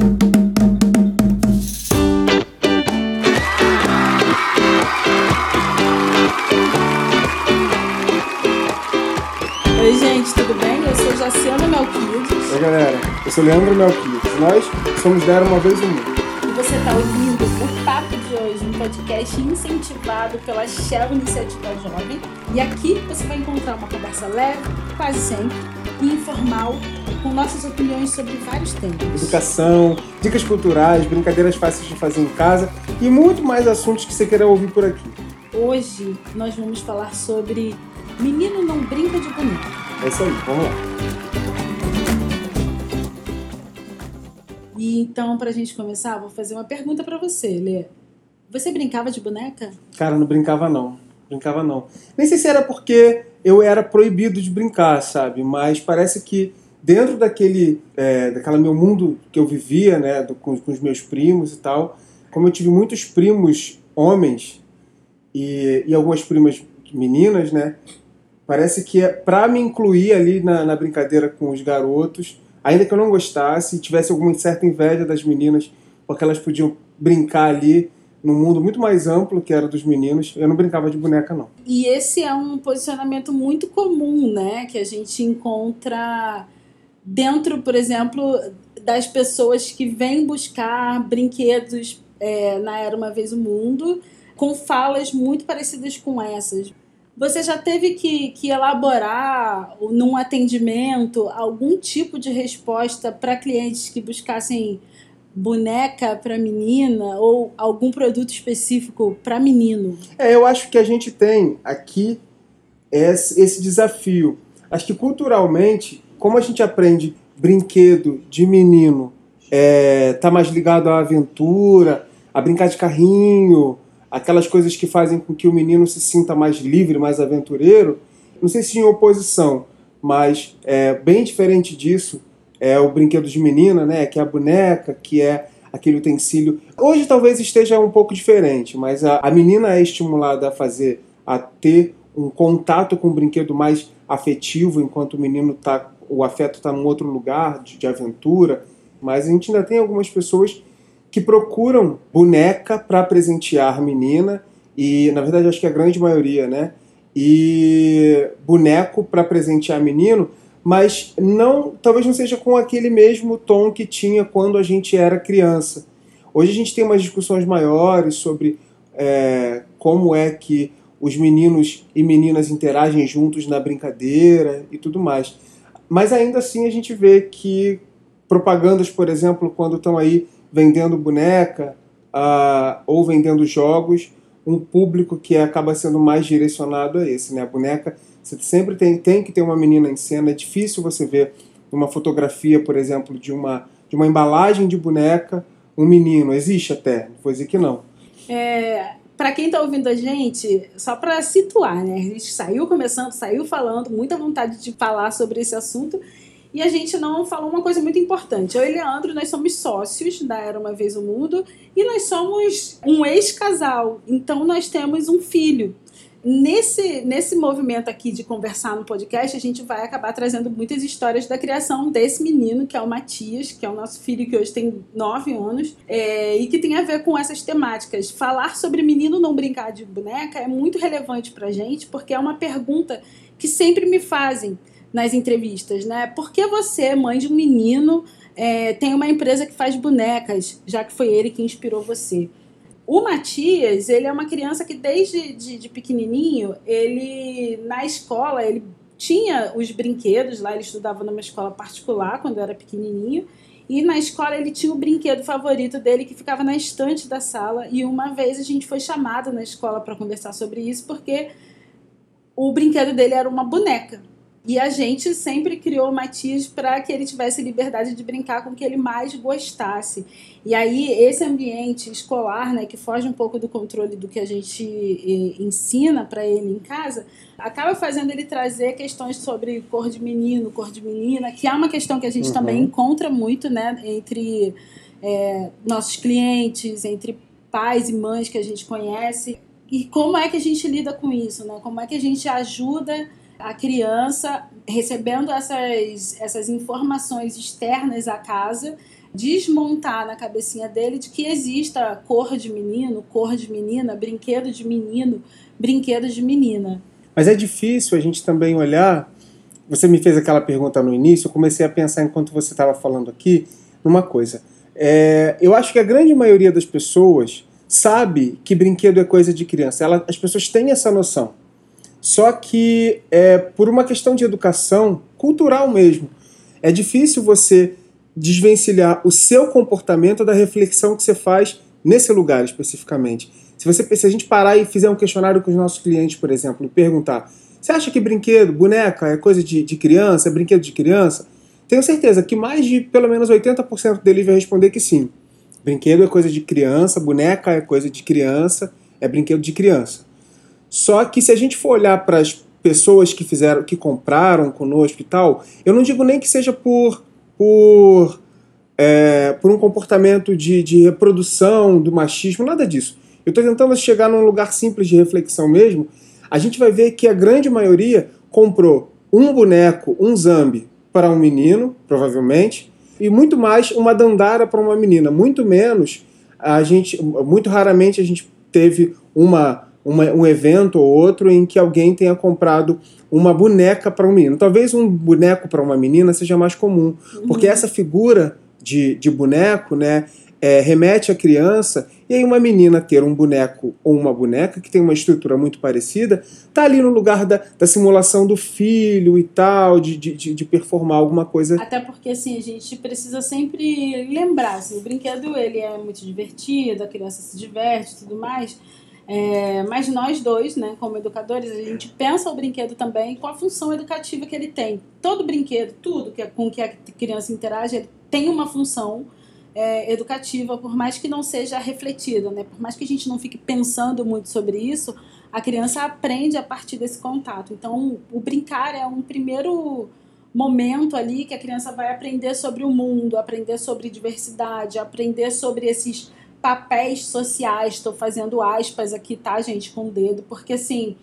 Oi, gente, tudo bem? Eu sou Jaciana Melquides. Oi, galera. Eu sou Leandro Melquides. Nós somos Dar Uma Vez o Mundo. E você está ouvindo o Papo de Hoje, um podcast incentivado pela Shell Iniciativa Jovem. E aqui você vai encontrar uma conversa leve, quase sempre, e informal, com nossas opiniões sobre vários temas. Educação, dicas culturais, brincadeiras fáceis de fazer em casa e muito mais assuntos que você queira ouvir por aqui. Hoje nós vamos falar sobre Menino não brinca de boneca. É isso aí, vamos lá. E então, pra gente começar, vou fazer uma pergunta pra você, Lê. Você brincava de boneca? Cara, não brincava não. Brincava não. Nem sei se era porque eu era proibido de brincar, sabe? Mas parece que dentro daquele, é, daquela meu mundo que eu vivia, né, do, com, com os meus primos e tal, como eu tive muitos primos homens e, e algumas primas meninas, né? Parece que é para me incluir ali na, na, brincadeira com os garotos, ainda que eu não gostasse, tivesse alguma certa inveja das meninas, porque elas podiam brincar ali num mundo muito mais amplo que era dos meninos, eu não brincava de boneca não. E esse é um posicionamento muito comum, né, que a gente encontra dentro, por exemplo, das pessoas que vêm buscar brinquedos é, na Era Uma Vez o Mundo, com falas muito parecidas com essas. Você já teve que, que elaborar num atendimento algum tipo de resposta para clientes que buscassem boneca para menina ou algum produto específico para menino? É, eu acho que a gente tem aqui esse, esse desafio. Acho que culturalmente, como a gente aprende brinquedo de menino, é, tá mais ligado à aventura, a brincar de carrinho, aquelas coisas que fazem com que o menino se sinta mais livre, mais aventureiro, não sei se em oposição, mas é bem diferente disso é o brinquedo de menina, né? Que é a boneca, que é aquele utensílio. Hoje talvez esteja um pouco diferente, mas a, a menina é estimulada a fazer, a ter um contato com o brinquedo mais afetivo, enquanto o menino tá, o afeto está num outro lugar de, de aventura. Mas a gente ainda tem algumas pessoas que procuram boneca para presentear a menina e na verdade acho que a grande maioria, né? E boneco para presentear menino, mas não, talvez não seja com aquele mesmo tom que tinha quando a gente era criança. Hoje a gente tem umas discussões maiores sobre é, como é que os meninos e meninas interagem juntos na brincadeira e tudo mais. Mas ainda assim a gente vê que propagandas, por exemplo, quando estão aí vendendo boneca uh, ou vendendo jogos, um público que acaba sendo mais direcionado a esse. Né? A boneca, você sempre tem, tem que ter uma menina em cena, é difícil você ver uma fotografia, por exemplo, de uma, de uma embalagem de boneca, um menino. Existe até, vou dizer que não. É, para quem está ouvindo a gente, só para situar, né? A gente saiu começando, saiu falando, muita vontade de falar sobre esse assunto e a gente não falou uma coisa muito importante. Eu e Leandro, nós somos sócios da Era Uma Vez o Mundo e nós somos um ex-casal. Então nós temos um filho. Nesse, nesse movimento aqui de conversar no podcast, a gente vai acabar trazendo muitas histórias da criação desse menino, que é o Matias, que é o nosso filho que hoje tem 9 anos, é, e que tem a ver com essas temáticas. Falar sobre menino não brincar de boneca é muito relevante pra gente, porque é uma pergunta que sempre me fazem nas entrevistas, né? Por que você, mãe de um menino, é, tem uma empresa que faz bonecas, já que foi ele que inspirou você? O Matias, ele é uma criança que desde de, de pequenininho, ele na escola, ele tinha os brinquedos lá, ele estudava numa escola particular quando era pequenininho, e na escola ele tinha o brinquedo favorito dele que ficava na estante da sala, e uma vez a gente foi chamado na escola para conversar sobre isso porque o brinquedo dele era uma boneca. E a gente sempre criou o Matias para que ele tivesse liberdade de brincar com o que ele mais gostasse. E aí, esse ambiente escolar, né, que foge um pouco do controle do que a gente ensina para ele em casa, acaba fazendo ele trazer questões sobre cor de menino, cor de menina, que é uma questão que a gente uhum. também encontra muito né, entre é, nossos clientes, entre pais e mães que a gente conhece. E como é que a gente lida com isso? Né? Como é que a gente ajuda a criança recebendo essas, essas informações externas à casa desmontar na cabecinha dele de que exista cor de menino, cor de menina, brinquedo de menino, brinquedo de menina. Mas é difícil a gente também olhar. Você me fez aquela pergunta no início, eu comecei a pensar enquanto você estava falando aqui numa coisa. É, eu acho que a grande maioria das pessoas sabe que brinquedo é coisa de criança. Ela, as pessoas têm essa noção. Só que é, por uma questão de educação cultural mesmo, é difícil você desvencilhar o seu comportamento da reflexão que você faz nesse lugar especificamente. Se, você, se a gente parar e fizer um questionário com os nossos clientes, por exemplo, e perguntar: você acha que brinquedo, boneca é coisa de, de criança, é brinquedo de criança? Tenho certeza que mais de pelo menos 80% deles vai responder que sim. Brinquedo é coisa de criança, boneca é coisa de criança, é brinquedo de criança. Só que se a gente for olhar para as pessoas que fizeram, que compraram conosco e tal, eu não digo nem que seja por por, é, por um comportamento de, de reprodução do machismo, nada disso. Eu estou tentando chegar num lugar simples de reflexão mesmo. A gente vai ver que a grande maioria comprou um boneco, um zambi, para um menino, provavelmente, e muito mais uma dandara para uma menina. Muito menos, a gente, muito raramente a gente teve uma, uma, um evento ou outro em que alguém tenha comprado uma boneca para um menino. Talvez um boneco para uma menina seja mais comum, uhum. porque essa figura de, de boneco, né, é, remete à criança, e aí uma menina ter um boneco ou uma boneca que tem uma estrutura muito parecida, tá ali no lugar da, da simulação do filho e tal, de, de, de performar alguma coisa. Até porque, assim, a gente precisa sempre lembrar, assim, o brinquedo ele é muito divertido, a criança se diverte e tudo mais, é, mas nós dois, né, como educadores, a gente pensa o brinquedo também com a função educativa que ele tem. Todo brinquedo, tudo que, é, com que a criança interage, ele tem uma função é, educativa, por mais que não seja refletida, né? por mais que a gente não fique pensando muito sobre isso, a criança aprende a partir desse contato. Então, o brincar é um primeiro momento ali que a criança vai aprender sobre o mundo, aprender sobre diversidade, aprender sobre esses papéis sociais. Estou fazendo aspas aqui, tá, gente, com o dedo, porque assim,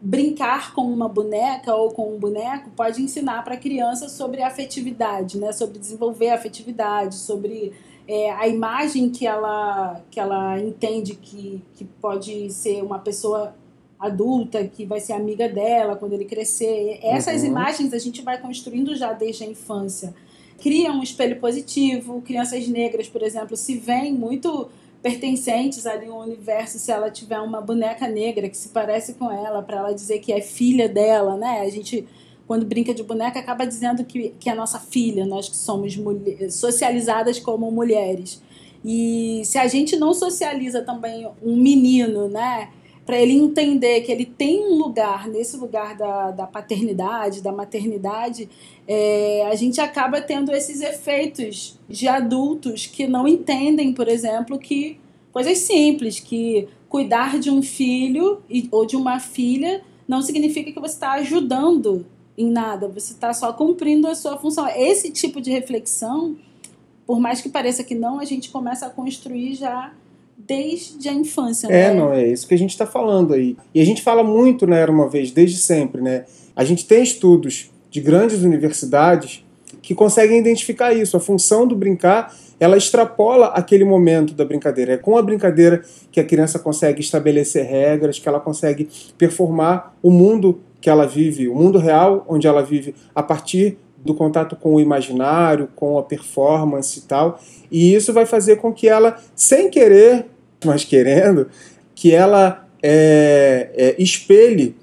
brincar com uma boneca ou com um boneco pode ensinar para a criança sobre afetividade, né? Sobre desenvolver a afetividade, sobre é, a imagem que ela, que ela entende que, que pode ser uma pessoa adulta, que vai ser amiga dela quando ele crescer. Essas uhum. imagens a gente vai construindo já desde a infância. Cria um espelho positivo. Crianças negras, por exemplo, se veem muito pertencentes ali ao universo se ela tiver uma boneca negra que se parece com ela, para ela dizer que é filha dela, né? A gente, quando brinca de boneca, acaba dizendo que, que é nossa filha, nós que somos mulher, socializadas como mulheres. E se a gente não socializa também um menino, né? Para ele entender que ele tem um lugar nesse lugar da, da paternidade, da maternidade, é, a gente acaba tendo esses efeitos de adultos que não entendem, por exemplo, que coisas simples, que cuidar de um filho e, ou de uma filha não significa que você está ajudando em nada, você está só cumprindo a sua função. Esse tipo de reflexão, por mais que pareça que não, a gente começa a construir já desde a infância. É, né? não, é isso que a gente está falando aí. E a gente fala muito, né, uma vez, desde sempre, né? A gente tem estudos de grandes universidades que conseguem identificar isso. A função do brincar, ela extrapola aquele momento da brincadeira. É com a brincadeira que a criança consegue estabelecer regras, que ela consegue performar o mundo que ela vive, o mundo real onde ela vive, a partir do contato com o imaginário, com a performance e tal. E isso vai fazer com que ela, sem querer, mas querendo, que ela é, é, espelhe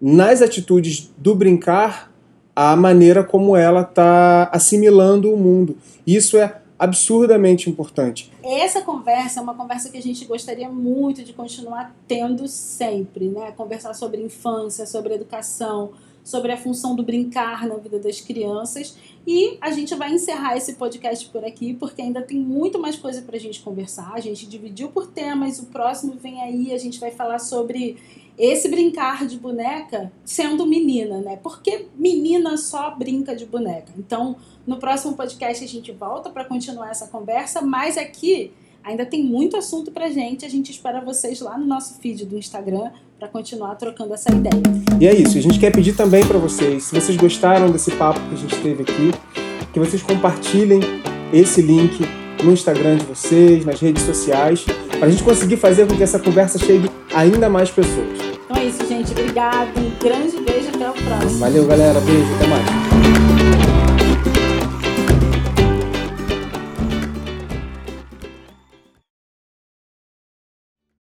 nas atitudes do brincar a maneira como ela está assimilando o mundo. Isso é absurdamente importante. Essa conversa é uma conversa que a gente gostaria muito de continuar tendo sempre, né? Conversar sobre infância, sobre educação, sobre a função do brincar na vida das crianças. E a gente vai encerrar esse podcast por aqui, porque ainda tem muito mais coisa para a gente conversar. A gente dividiu por temas, o próximo vem aí, a gente vai falar sobre esse brincar de boneca sendo menina, né? Porque menina só brinca de boneca. Então, no próximo podcast a gente volta para continuar essa conversa, mas aqui ainda tem muito assunto pra gente. A gente espera vocês lá no nosso feed do Instagram para continuar trocando essa ideia. E é isso, a gente quer pedir também para vocês, se vocês gostaram desse papo que a gente teve aqui, que vocês compartilhem esse link no Instagram de vocês, nas redes sociais, para a gente conseguir fazer com que essa conversa chegue ainda mais pessoas. Então é isso, gente. Obrigada. Um grande beijo. Até o próximo. Valeu, galera. Beijo. Até mais.